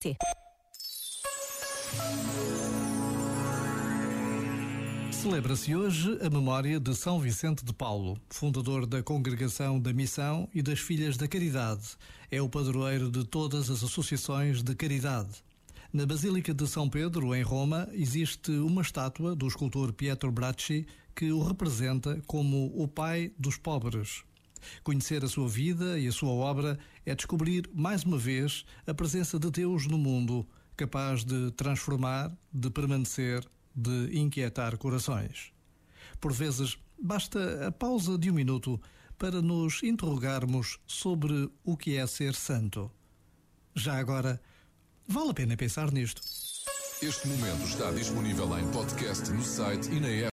T. Celebra-se hoje a memória de São Vicente de Paulo, fundador da Congregação da Missão e das Filhas da Caridade. É o padroeiro de todas as associações de caridade. Na Basílica de São Pedro, em Roma, existe uma estátua do escultor Pietro Bracci que o representa como o pai dos pobres. Conhecer a sua vida e a sua obra é descobrir, mais uma vez, a presença de Deus no mundo, capaz de transformar, de permanecer, de inquietar corações. Por vezes, basta a pausa de um minuto para nos interrogarmos sobre o que é ser santo. Já agora, vale a pena pensar nisto. Este momento está disponível em podcast no site e na app.